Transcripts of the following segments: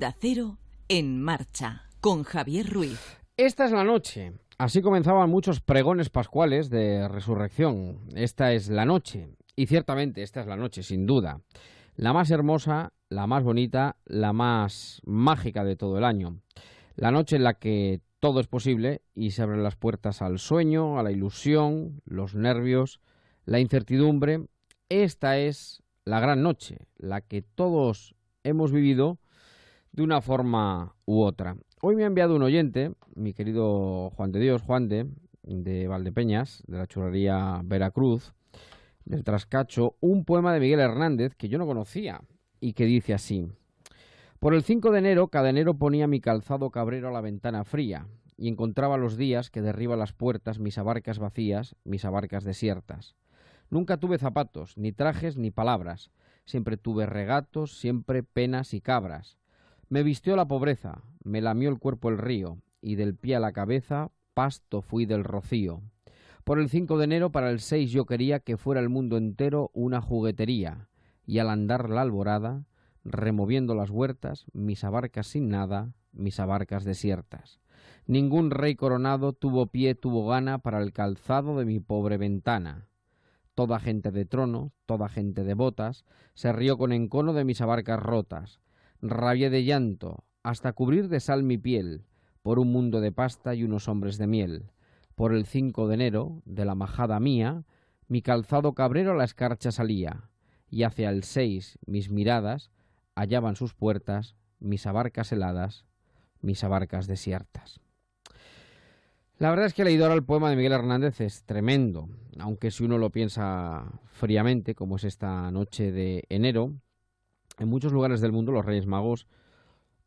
Onda Cero en marcha con Javier Ruiz. Esta es la noche. Así comenzaban muchos pregones pascuales de resurrección. Esta es la noche. Y ciertamente esta es la noche, sin duda. La más hermosa, la más bonita, la más mágica de todo el año. La noche en la que todo es posible y se abren las puertas al sueño, a la ilusión, los nervios, la incertidumbre. Esta es la gran noche, la que todos hemos vivido de una forma u otra. Hoy me ha enviado un oyente, mi querido Juan de Dios, Juan de, de Valdepeñas, de la churrería Veracruz, del Trascacho, un poema de Miguel Hernández que yo no conocía y que dice así. Por el 5 de enero, cada enero ponía mi calzado cabrero a la ventana fría y encontraba los días que derriba las puertas mis abarcas vacías, mis abarcas desiertas. Nunca tuve zapatos, ni trajes, ni palabras. Siempre tuve regatos, siempre penas y cabras. Me vistió la pobreza, me lamió el cuerpo el río, y del pie a la cabeza pasto fui del rocío. Por el 5 de enero para el 6 yo quería que fuera el mundo entero una juguetería, y al andar la alborada, removiendo las huertas, mis abarcas sin nada, mis abarcas desiertas. Ningún rey coronado tuvo pie, tuvo gana para el calzado de mi pobre ventana. Toda gente de trono, toda gente de botas, se rió con encono de mis abarcas rotas. Rabié de llanto, hasta cubrir de sal mi piel, por un mundo de pasta y unos hombres de miel. Por el 5 de enero, de la majada mía, mi calzado cabrero a la escarcha salía, y hacia el 6 mis miradas hallaban sus puertas, mis abarcas heladas, mis abarcas desiertas. La verdad es que leído ahora el poema de Miguel Hernández es tremendo, aunque si uno lo piensa fríamente, como es esta noche de enero, en muchos lugares del mundo los Reyes Magos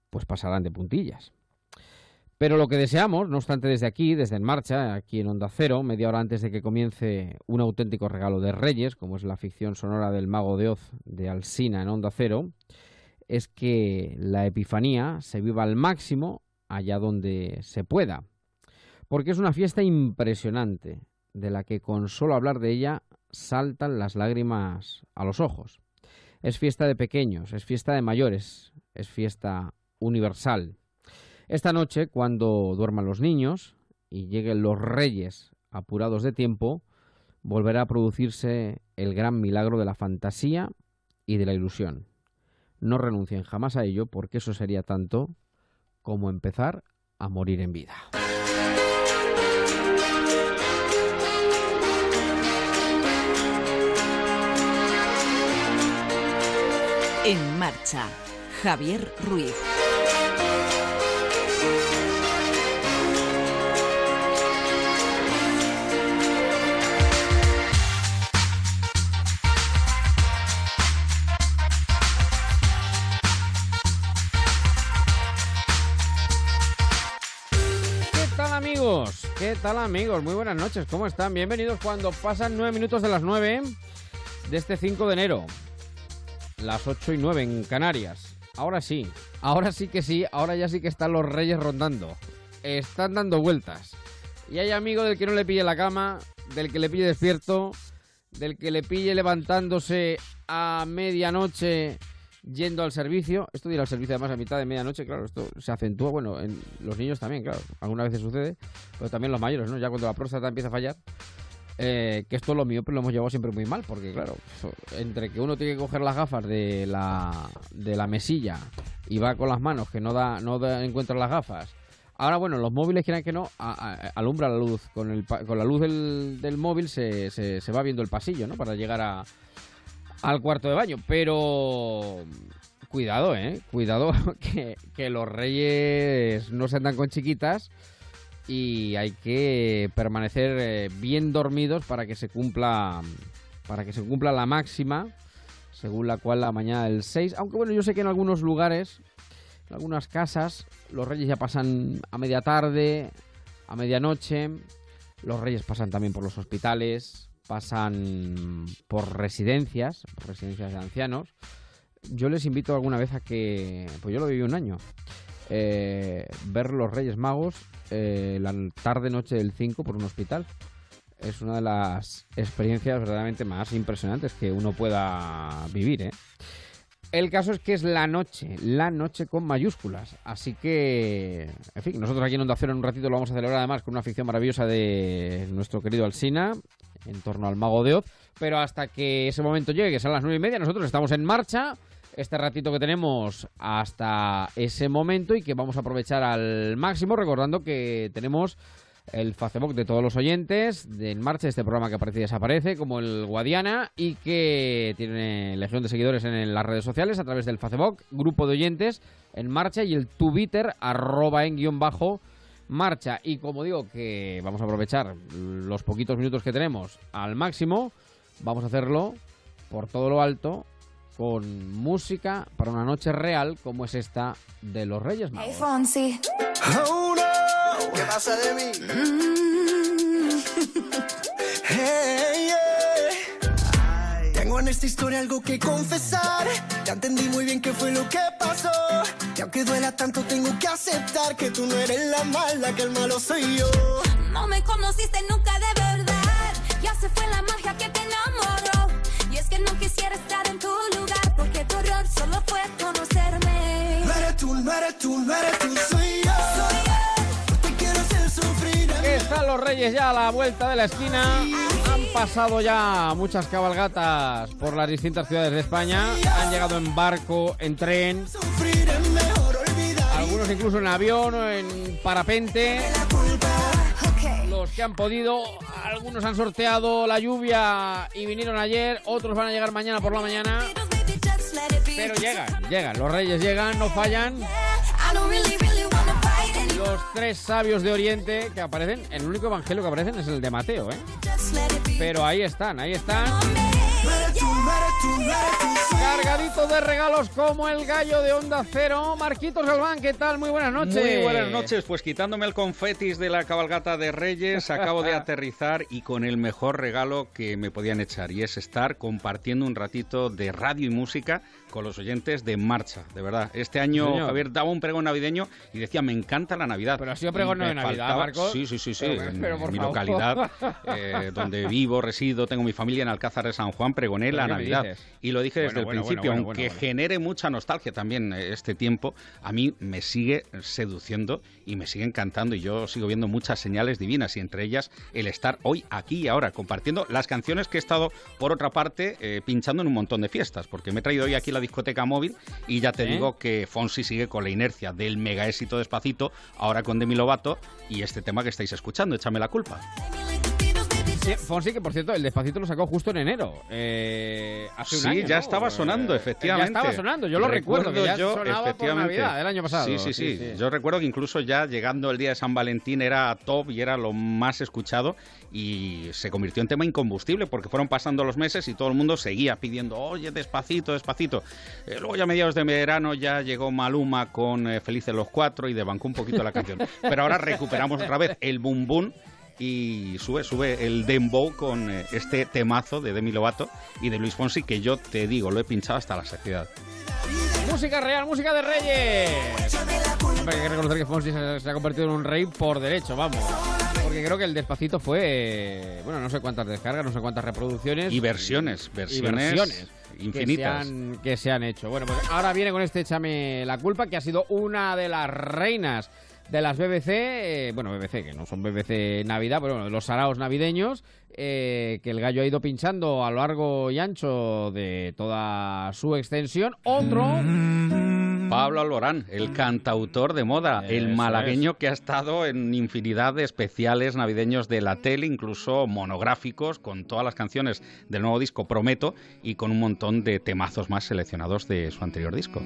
pues pasarán de puntillas. Pero lo que deseamos, no obstante desde aquí, desde En Marcha, aquí en Onda Cero, media hora antes de que comience un auténtico regalo de Reyes, como es la ficción sonora del Mago de Oz de Alsina en Onda Cero, es que la Epifanía se viva al máximo allá donde se pueda porque es una fiesta impresionante, de la que con solo hablar de ella saltan las lágrimas a los ojos. Es fiesta de pequeños, es fiesta de mayores, es fiesta universal. Esta noche, cuando duerman los niños y lleguen los reyes apurados de tiempo, volverá a producirse el gran milagro de la fantasía y de la ilusión. No renuncien jamás a ello porque eso sería tanto como empezar a morir en vida. En marcha, Javier Ruiz. ¿Qué tal amigos? ¿Qué tal amigos? Muy buenas noches, ¿cómo están? Bienvenidos cuando pasan nueve minutos de las nueve de este 5 de enero las 8 y 9 en Canarias. Ahora sí, ahora sí que sí, ahora ya sí que están los reyes rondando. Están dando vueltas. Y hay amigo del que no le pille la cama, del que le pille despierto, del que le pille levantándose a medianoche yendo al servicio. Esto de al servicio además a mitad de medianoche, claro, esto se acentúa, bueno, en los niños también, claro, algunas veces sucede, pero también los mayores, ¿no? Ya cuando la próstata empieza a fallar, eh, que esto lo mío pero lo hemos llevado siempre muy mal, porque claro, entre que uno tiene que coger las gafas de la, de la mesilla y va con las manos que no da, no encuentra las gafas. Ahora, bueno, los móviles, quieran que no, alumbra la luz. Con, el, con la luz del, del móvil se, se, se, va viendo el pasillo, ¿no? Para llegar a, al cuarto de baño. Pero cuidado, ¿eh? Cuidado que, que los reyes no se andan con chiquitas y hay que permanecer eh, bien dormidos para que se cumpla para que se cumpla la máxima según la cual la mañana del 6 aunque bueno yo sé que en algunos lugares en algunas casas los reyes ya pasan a media tarde a medianoche. Los reyes pasan también por los hospitales pasan por residencias por residencias de ancianos. Yo les invito alguna vez a que pues yo lo viví un año eh, ver los Reyes Magos eh, la tarde-noche del 5 por un hospital. Es una de las experiencias verdaderamente más impresionantes que uno pueda vivir. ¿eh? El caso es que es la noche, la noche con mayúsculas. Así que, en fin, nosotros aquí en Onda Cero en un ratito lo vamos a celebrar además con una ficción maravillosa de nuestro querido Alsina en torno al Mago de Oz. Pero hasta que ese momento llegue, que son las nueve y media, nosotros estamos en marcha. Este ratito que tenemos hasta ese momento y que vamos a aprovechar al máximo, recordando que tenemos el Facebook de todos los oyentes de En Marcha, este programa que aparece y desaparece, como el Guadiana, y que tiene legión de seguidores en las redes sociales a través del Facebook, grupo de oyentes En Marcha y el Twitter, arroba en guion bajo marcha. Y como digo que vamos a aprovechar los poquitos minutos que tenemos al máximo, vamos a hacerlo por todo lo alto con música para una noche real como es esta de los Reyes Magos. Oh, ¿Qué pasa de mí? Tengo en esta historia algo que confesar. Ya entendí muy bien qué fue lo que pasó. Y aunque duela tanto, tengo que aceptar que tú no eres la mala, que el malo soy yo. No me conociste nunca de verdad. Ya se fue la magia que te enamoró. Que no quisiera estar en tu lugar, porque tu error solo fue conocerme. No eres tú, no eres tú, no eres tú, soy yo. Soy yo. Están los reyes ya a la vuelta de la esquina. Han pasado ya muchas cabalgatas por las distintas ciudades de España. Han llegado en barco, en tren, algunos incluso en avión o en parapente. Los que han podido, algunos han sorteado la lluvia y vinieron ayer, otros van a llegar mañana por la mañana. Pero llegan, llegan, los reyes llegan, no fallan. Los tres sabios de Oriente que aparecen, el único evangelio que aparecen es el de Mateo, ¿eh? Pero ahí están, ahí están. Cargadito de regalos como el gallo de Onda Cero. Marquitos Galván, ¿qué tal? Muy buenas noches. Muy buenas noches. Pues quitándome el confetis de la cabalgata de Reyes, acabo de aterrizar y con el mejor regalo que me podían echar. Y es estar compartiendo un ratito de radio y música con los oyentes de marcha, de verdad. Este año, Señor. Javier, daba un pregón navideño y decía, me encanta la Navidad. Pero ha sido pregón de Navidad, faltaba- Marcos. Sí, sí, sí, sí. Pero- en, pero, por en mi favor. localidad, eh, donde vivo, resido, tengo mi familia en Alcázar de San Juan, pregoné ¿Pero la Navidad. Y lo dije desde Bueno, el bueno, principio, bueno, aunque bueno, bueno. genere mucha nostalgia también eh, este tiempo, a mí me sigue seduciendo y me sigue encantando y yo sigo viendo muchas señales divinas y entre ellas el estar hoy aquí y ahora compartiendo las canciones que he estado por otra parte eh, pinchando en un montón de fiestas porque me he traído hoy aquí la discoteca móvil y ya te ¿Sí? digo que Fonsi sigue con la inercia del mega éxito despacito ahora con Demi Lovato y este tema que estáis escuchando, échame la culpa. Sí, Fonsi, que por cierto, el despacito lo sacó justo en enero. eh, hace un Sí, año, ya ¿no? estaba sonando, Eh, efectivamente. Ya estaba sonando, yo lo recuerdo, que ya yo, sonaba por. Navidad del año pasado. Sí, sí, sí, Yo recuerdo que incluso ya llegando el día de San Valentín era top y era lo más escuchado y se convirtió en tema incombustible porque fueron pasando los meses y todo el mundo seguía pidiendo, oye, despacito, despacito. Eh, luego ya a mediados de verano ya llegó Maluma con eh, Felices los Cuatro y debancó un poquito la canción. Pero ahora recuperamos otra vez el boom boom y sube, sube el dembow con eh, este temazo de Demi Lovato y de Luis Fonsi que yo te digo, lo he pinchado hasta la saciedad. Música real, música de Reyes. Hombre, hay que reconocer que Fonsi se, se ha convertido en un rey por derecho, vamos. Porque creo que el despacito fue, bueno, no sé cuántas descargas, no sé cuántas reproducciones. Y versiones, y versiones, versiones infinitas. Que se, han, que se han hecho. Bueno, pues ahora viene con este Échame la culpa, que ha sido una de las reinas de las BBC, eh, bueno, BBC, que no son BBC Navidad, pero bueno, de los saraos navideños, eh, que el gallo ha ido pinchando a lo largo y ancho de toda su extensión. Otro, Pablo Alborán, el cantautor de moda, el malagueño que ha estado en infinidad de especiales navideños de la tele, incluso monográficos, con todas las canciones del nuevo disco Prometo y con un montón de temazos más seleccionados de su anterior disco.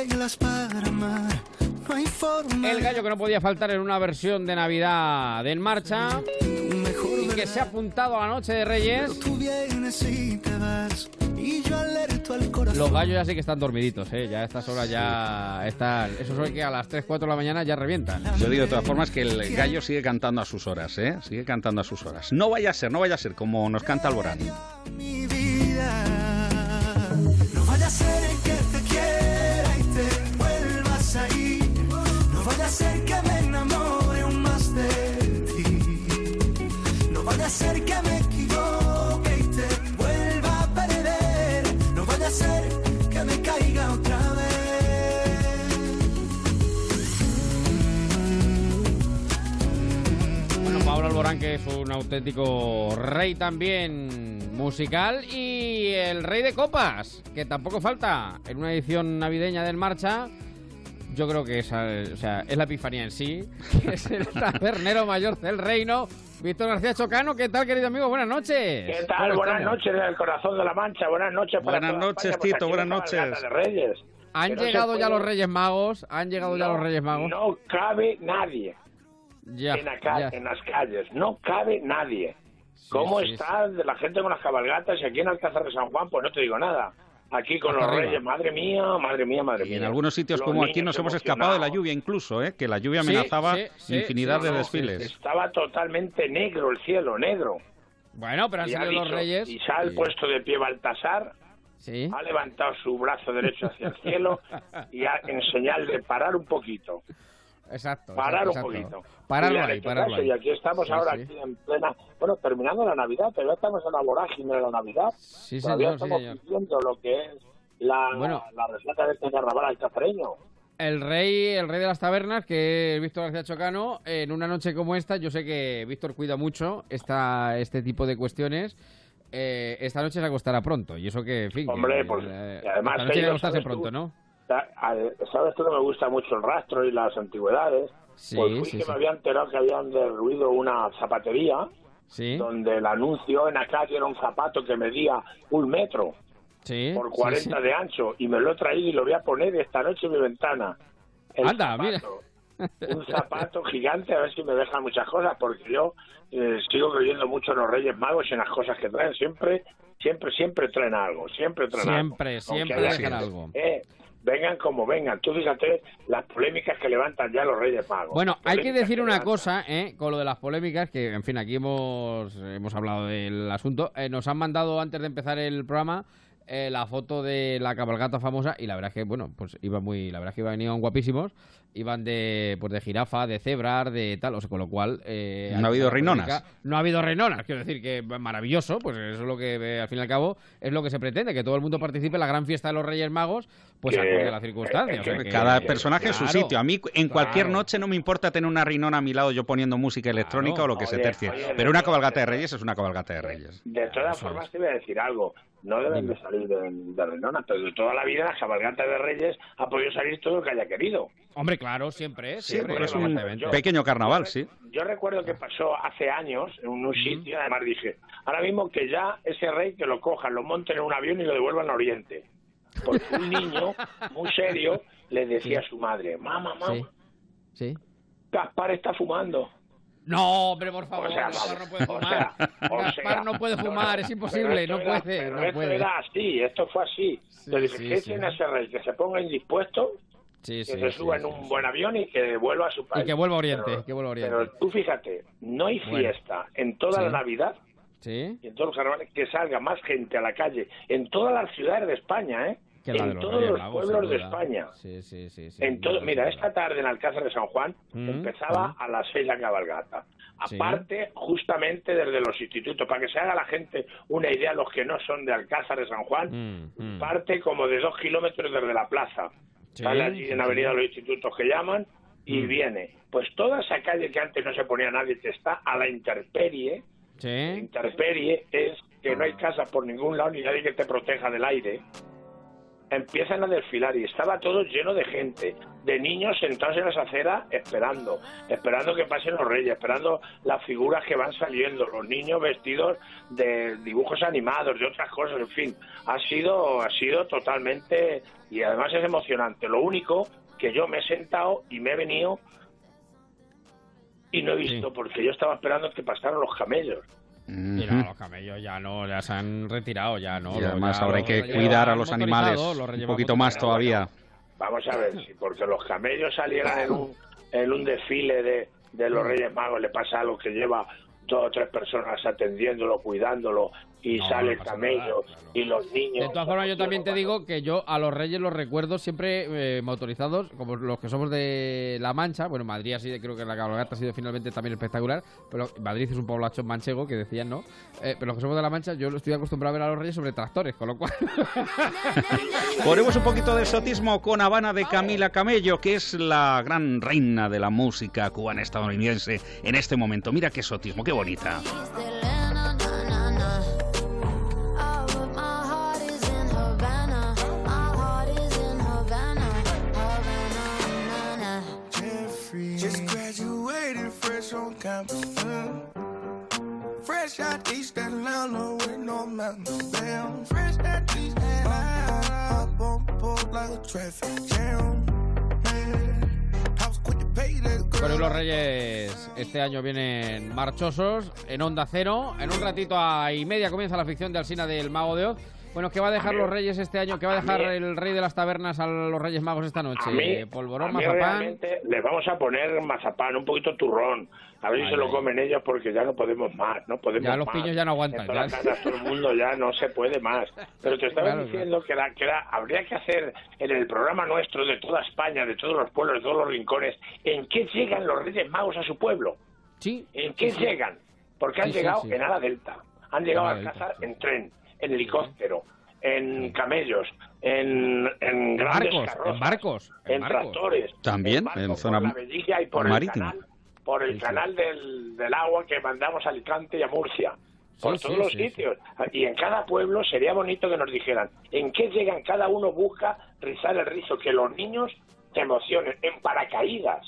Reglas para amar, no hay forma. el gallo que no podía faltar en una versión de Navidad de En Marcha y que se ha apuntado a la noche de Reyes. Tú vienes y te vas, y yo alerto al corazón. Los gallos ya sí que están dormiditos, ¿eh? Ya a estas horas ya están... Eso es que a las 3, 4 de la mañana ya revientan. Yo digo de todas formas que el gallo sigue cantando a sus horas, ¿eh? Sigue cantando a sus horas. No vaya a ser, no vaya a ser como nos canta Alborán. mi vida. No vaya a ser un auténtico rey también musical, y el rey de copas, que tampoco falta en una edición navideña del Marcha. Yo creo que esa, o sea, es la epifanía en sí, que es el tabernero mayor del reino, Víctor García Chocano. ¿Qué tal, querido amigo? Buenas noches. ¿Qué tal? ¿Cómo Buenas estamos? noches del corazón de la Mancha. Buenas noches para Buenas toda noches, España, Tito, buenas noches. de Reyes. Han Que no se llegado ya puede- los Reyes Magos, han llegado ya los Reyes Magos. No cabe nadie ya, en, ca- ya. en las calles. No cabe nadie. ¿Cómo sí, está de la gente con las cabalgatas y aquí en Alcázar de San Juan? Pues no te digo nada. Aquí con los arriba. Reyes, madre mía, madre mía, madre Y mía. en algunos sitios Los como aquí nos hemos escapado de la lluvia incluso, ¿eh? que la lluvia Sí, amenazaba sí, sí, infinidad sí, de no, desfiles. Estaba totalmente negro el cielo, negro. Bueno, pero han sido los Reyes. y se ha puesto de pie Baltasar Sí. ha levantado su brazo derecho hacia el cielo y ha, en señal de parar un poquito. Exacto. Parar exacto, un exacto. poquito. Pararlo ahí, pararlo ahí. Y aquí estamos Sí, ahora, sí. aquí en plena, bueno, terminando la Navidad, pero ya estamos en la vorágine de la Navidad. Sí, Todavía señor, sí, estamos señor. viviendo lo que es la, Bueno. la resaca de este carnaval alcazareño. El rey, el rey de las tabernas, que es Víctor García Chocano, en una noche como esta, yo sé que Víctor cuida mucho esta, este tipo de cuestiones. eh, esta noche se acostará pronto, y eso que, en fin. Hombre, que, pues, eh, además esta noche yo, acostarse pronto, ¿no? Sabes tú que me gusta mucho el rastro y las antigüedades. Sí, pues fui sí, que sí. me había enterado que habían derruido una zapatería donde el anuncio en la calle era un zapato que medía un metro. por sí, 40 sí. de ancho y me lo he traído y lo voy a poner esta noche en mi ventana. El Anda, mira. Un zapato gigante, a ver si me dejan muchas cosas, porque yo eh, sigo creyendo mucho en los Reyes Magos y en las cosas que traen. Siempre, siempre, siempre traen algo, siempre traen Siempre, algo. siempre Aunque dejan gente, algo. eh, vengan como vengan. Tú fíjate las polémicas que levantan ya los Reyes Magos. Bueno, hay que decir una levantan. cosa, ¿eh? con lo de las polémicas, que en fin, aquí hemos, hemos hablado del asunto. Eh, nos han mandado antes de empezar el programa eh, la foto de la cabalgata famosa y la verdad es que, bueno, pues iba muy, la verdad es que iban, iban guapísimos. Iban de, pues de jirafa, de cebrar, de tal, o sea, con lo cual... eh, No ha habido reinonas. polémica- No ha habido reinonas, quiero decir que maravilloso, pues eso es lo que, eh, al fin y al cabo, es lo que se pretende, que todo el mundo participe en la gran fiesta de los Reyes Magos, pues acorde a las circunstancias. o sea que- Cada que- personaje en su sitio. A mí en cualquier claro. noche no me importa tener una rinona a mi lado yo poniendo música electrónica Claro. o lo que se Oye, tercie. oye, Pero una cabalgata de reyes es una cabalgata de reyes. De todas formas, te voy a decir algo. No deben de salir de, de Renona, pero de toda la vida la cabalgata de Reyes ha podido salir todo lo que haya querido. Hombre, claro, siempre, Sí, siempre. es un evidentemente. pequeño carnaval, Yo- sí. Yo recuerdo que pasó hace años en un sitio, además dije, ahora mismo que ya ese rey que lo cojan, lo monten en un avión y lo devuelvan a Oriente. Porque un niño muy serio le decía a su madre, mamá, mamá, Sí. Sí. Gaspar está fumando. No, hombre, por favor, O sea, Gaspar no puede o fumar. sea, o Gaspar no puede fumar, no, es imposible, no era- puede, pero no esto puede. era así, esto fue así. Sí, dije, sí, ¿qué sí. tiene ese rey? Que se ponga indispuesto, Sí, que se suba en un buen avión y que vuelva a su país. que vuelva a Oriente, Pero- que vuelva a Oriente. Pero tú fíjate, no hay Bueno. fiesta en toda la Navidad Sí, y en todos los carnavales que salga más gente a la calle en todas las ciudades de España, ¿eh? de en los todos Reyes los pueblos de. España. Sí, sí, sí. sí, En todo, mira, esta tarde en Alcázar de San Juan Mm, empezaba mm. a las seis la cabalgata. Sí. Aparte, justamente desde los institutos, para que se haga la gente una idea, los que no son de Alcázar de San Juan, mm. parte como de dos kilómetros desde la plaza. Sí, Sale allí en. Avenida de los Institutos que llaman y Mm. viene. Pues toda esa calle que antes no se ponía nadie, que está a la intemperie, Sí, intemperie es que no hay casa por ningún lado ni nadie que te proteja del aire. Empiezan a desfilar y estaba todo lleno de gente, de niños sentados en las aceras esperando, esperando que pasen los reyes, esperando las figuras que van saliendo, los niños vestidos de dibujos animados, de otras cosas, en fin, ha sido, ha sido totalmente y además es emocionante. Lo único que yo me he sentado y me he venido y no he visto Sí. porque yo estaba esperando que pasaran los camellos. No, los camellos ya no, ya se han retirado, ya no. Y además ya ahora hay los que cuidar a los animales los un poquito más todavía. Vamos a ver, si porque los camellos salieran en un, en un desfile de, de los Reyes Magos, le pasa algo que lleva dos o tres personas atendiéndolo, cuidándolo, y No, sale el camello claro. y los niños. De todas formas, yo también te digo que yo a los reyes los recuerdo siempre eh, motorizados, como los que somos de La Mancha. Bueno, Madrid ha sido, creo que la cabalgata ha sido finalmente también espectacular, pero Madrid es un poblacho manchego que decían, ¿no? Eh, pero los que somos de La Mancha, yo estoy acostumbrado a ver a los reyes sobre tractores, con lo cual... Ponemos un poquito de exotismo con Habana de Camila Camello, que es la gran reina de la música cubana estadounidense en este momento. Mira qué exotismo, qué bonita. Campus. mm. Fresh out los reyes este año vienen marchosos, en Onda Cero. En un ratito y media comienza la ficción de Alsina del Mago de Oz. Bueno, ¿qué va a dejar los reyes este año? ¿Qué va a dejar A el rey de las tabernas a los reyes magos esta noche? A mí, Polvorón, a mí mazapán. les vamos a poner mazapán, un poquito turrón. A ver si se lo comen ellos porque ya no podemos más, no podemos Ya los más. piños ya no aguantan, En todas ya. las casas, todo el mundo ya no se puede más. Pero te estaba Claro, diciendo que, era- que era- habría que hacer en el programa nuestro de toda España, de todos los pueblos, de todos los rincones, en qué llegan los Reyes Magos a su pueblo. Sí. ¿En qué sí, llegan? Porque han Sí, llegado sí. en ala delta, han llegado a sí. en tren, en helicóptero, en camellos, en, en grandes barcos, carrozas, en barcos, en en barcos. tractores, También, barco en por zona la Velilla y por marítima. el canal, por el Sí, sí. canal del, del agua que mandamos a Alicante y a Murcia. Por Sí, todos sí, los sí, sitios. Y en cada pueblo sería bonito que nos dijeran en qué llegan, cada uno busca rizar el rizo, que los niños se emocionen, en paracaídas.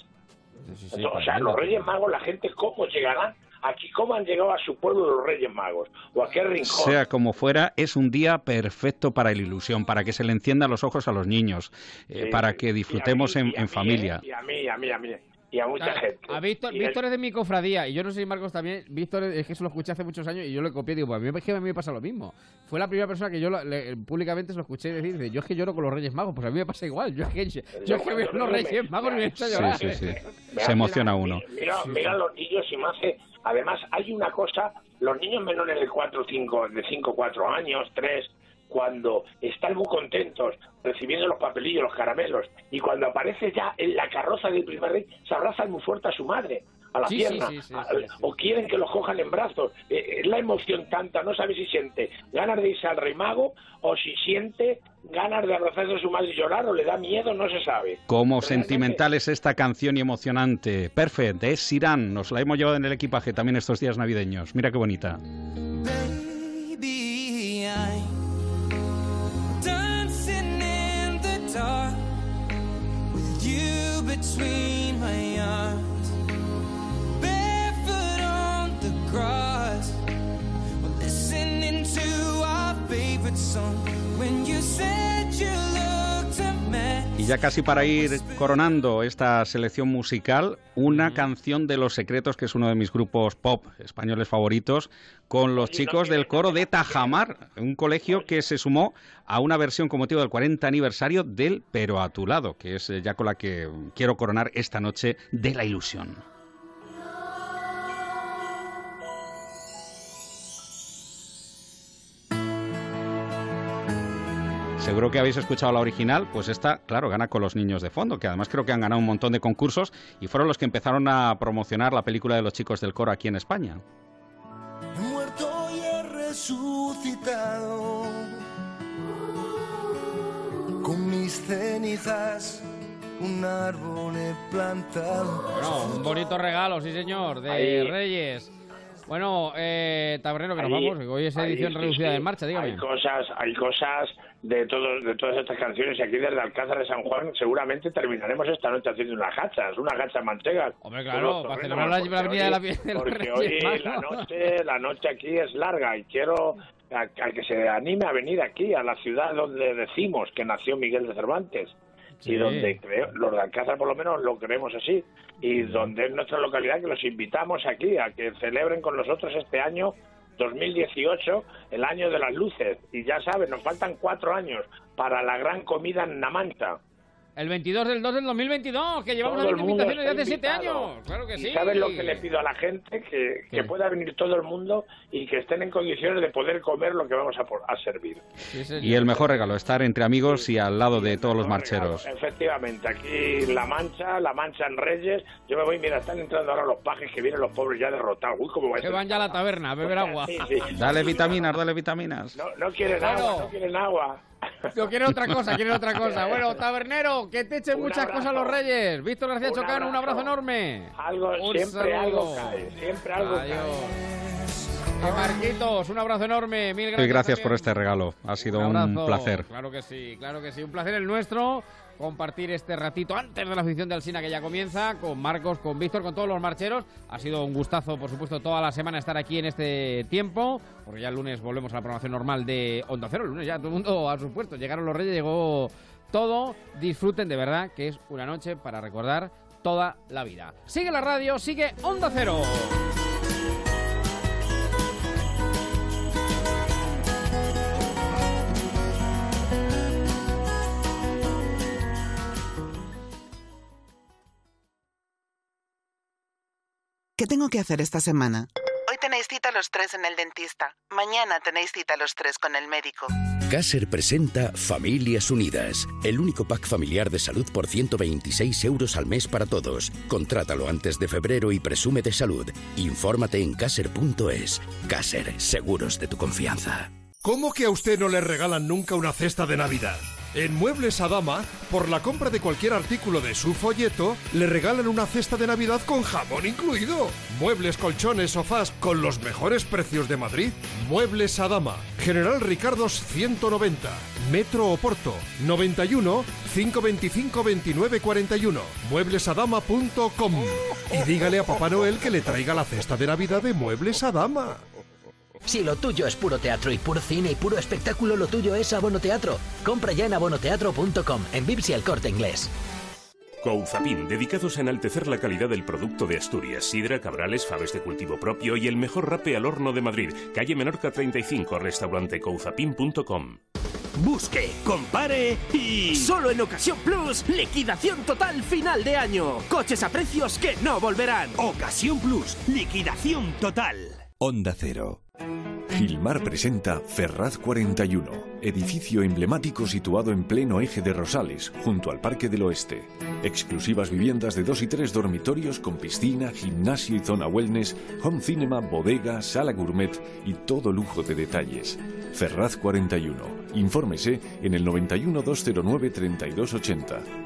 Sí, sí, o sea, los. Reyes Magos, la gente, ¿cómo llegarán aquí? ¿Cómo han llegado a su pueblo los Reyes Magos? ¿O a qué rincón? Sea como fuera, es un día perfecto para la ilusión, para que se le enciendan los ojos a los niños, eh, Sí, para que disfrutemos mí, en, mí, familia. ¿eh? Y a mí, y a mí, a mí. Y a mucha Claro, gente. A Víctor, Y Víctor es de mi cofradía y yo no sé si Marcos también. Víctor es que se lo escuché hace muchos años y yo le copié. Digo, pues a mí, es que a mí me pasa lo mismo. Fue la primera persona que yo lo- le- públicamente se lo escuché decir: dice, Yo es que lloro con los Reyes Magos. Pues a mí me pasa igual. Yo es que, yo es que veo los Reyes Magos y me echo a llorar. Sí, sí, sí. Se emociona mira, uno. Mira, mira los niños y me hace... Además, hay una cosa, los niños menores de 4, 5, de 5, 4 años, 3, cuando están muy contentos recibiendo los papelillos, los caramelos, y cuando aparece ya en la carroza del primer rey, se abrazan muy fuerte a su madre, a la Sí, pierna, sí, sí, a- sí, sí. o quieren que los cojan en brazos. Eh, es la emoción tanta, no sabe si siente ganas de irse al rey mago o si siente ganas de abrazarse a su madre y llorar o le da miedo, no se sabe. Realmente- sentimental es esta canción y emocionante. Perfect, es Sirán. Nos la hemos llevado en el equipaje también estos días navideños. Mira qué bonita. Baby, I'm dancing in the dark with you between my Y ya casi para ir coronando esta selección musical, una canción de Los Secretos, que es uno de mis grupos pop españoles favoritos, con los chicos del coro de Tajamar, un colegio que se sumó a una versión con motivo del 40 aniversario del Pero a tu lado, que es eh, ya con la que quiero coronar esta noche de la ilusión. Seguro que habéis escuchado la original, pues esta, claro, gana con los niños de fondo, que además creo que han ganado un montón de concursos y fueron los que empezaron a promocionar la película de los chicos del coro aquí en España. He muerto y he resucitado con mis cenizas un árbol he plantado Bueno, un bonito regalo, sí señor, de Ahí. Reyes. Bueno, eh, Tabernero, que nos vamos. Hoy es edición reducida sí. de marcha, dígame. Hay cosas, hay cosas de todos, de todas estas canciones y aquí desde Alcázar de San Juan seguramente terminaremos esta noche haciendo unas gachas, unas gachas manchegas. Hombre, claro, para celebrar la- porque de la- de Porque Reyes hoy la noche, la noche aquí es larga y quiero a, a que se anime a venir aquí, a la ciudad donde decimos que nació Miguel de Cervantes. Sí. Y donde creo, los de Alcázar por lo menos lo creemos así, y donde es nuestra localidad que los invitamos aquí a que celebren con nosotros este año 2018, el año de las luces. Y ya saben, nos faltan cuatro años para la gran comida en Namanta. El 22 del 2 del 2022, que llevamos Todo el haciendo mundo invitaciones desde hace 7 invitado. años. Claro que y sí. sabes lo que le pido a la gente que, que pueda venir todo el mundo y que estén en condiciones de poder comer lo que vamos a, por- a servir Sí. Y el mejor regalo, estar entre amigos y al lado de todos los marcheros. Efectivamente, aquí La Mancha, La Mancha en Reyes. Yo me voy, mira, están entrando ahora los pajes que vienen los pobres ya derrotados. Uy, cómo va a Que van ya a la taberna a beber agua. Sí, sí. Dale vitaminas, dale vitaminas. No, no quieren Claro. agua, no quieren agua. Yo quiero otra cosa, quiero otra cosa. Bueno, tabernero, que te echen Un muchas abrazo. cosas los reyes. Víctor García Un Chocano, un abrazo enorme. Algo, Un siempre saludo. algo cae, siempre algo Adiós. Y Marquitos, un abrazo enorme. Mil gracias. Y gracias por este regalo. Ha sido un abrazo. placer. Claro que sí, claro que sí. Un placer el nuestro compartir este ratito antes de la afición de Alsina que ya comienza, con Marcos, con Víctor, con todos los marcheros. Ha sido un gustazo, por supuesto, toda la semana estar aquí en este tiempo, porque ya el lunes volvemos a la programación normal de Onda Cero. El lunes ya todo el mundo a su puesto. Llegaron los Reyes, llegó todo. Disfruten de verdad, que es una noche para recordar toda la vida. Sigue la radio, sigue Onda Cero. ¿Qué tengo que hacer esta semana? Hoy tenéis cita los tres en el dentista. Mañana tenéis cita los tres con el médico. Caser presenta Familias Unidas, el único pack familiar de salud por 126 euros al mes para todos. Contrátalo antes de febrero y presume de salud. Infórmate en caser.es. Caser, seguros de tu confianza. ¿Cómo que a usted no le regalan nunca una cesta de Navidad? En Muebles Adama, por la compra de cualquier artículo de su folleto, le regalan una cesta de Navidad con jamón incluido. Muebles, colchones, sofás con los mejores precios de Madrid. Muebles Adama, General Ricardos 190, Metro Oporto, 91 525 29 41, mueblesadama.com. Y dígale a Papá Noel que le traiga la cesta de Navidad de Muebles Adama. Si lo tuyo es puro teatro y puro cine y puro espectáculo, lo tuyo es Abono Teatro. Compra ya en abonoteatro.com, en Vips y el corte inglés. Couzapin, dedicados a enaltecer la calidad del producto de Asturias, sidra, cabrales, faves de cultivo propio y el mejor rape al horno de Madrid. Calle Menorca 35, restaurante couzapin.com. Busque, compare y... Solo en Ocasión Plus, liquidación total final de año. Coches a precios que no volverán. Ocasión Plus, liquidación total. Onda Cero. Gilmar presenta Ferraz 41, edificio emblemático situado en pleno eje de Rosales, junto al Parque del Oeste. Exclusivas viviendas de dos y tres dormitorios con piscina, gimnasio y zona wellness, home cinema, bodega, sala gourmet y todo lujo de detalles. Ferraz 41. Infórmese en el 91 209 3280.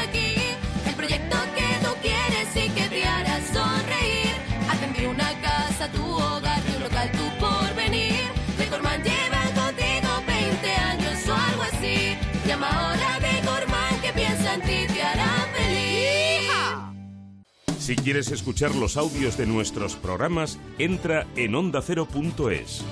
aquí. El proyecto que tú quieres y que te hará sonreír. Atender una casa, tu hogar, tu local, tu porvenir. Decorman lleva contigo 20 años o algo así. Llama ahora a Decorman que piensa en ti, te hará feliz. Si quieres escuchar los audios de nuestros programas, entra en ondacero.es.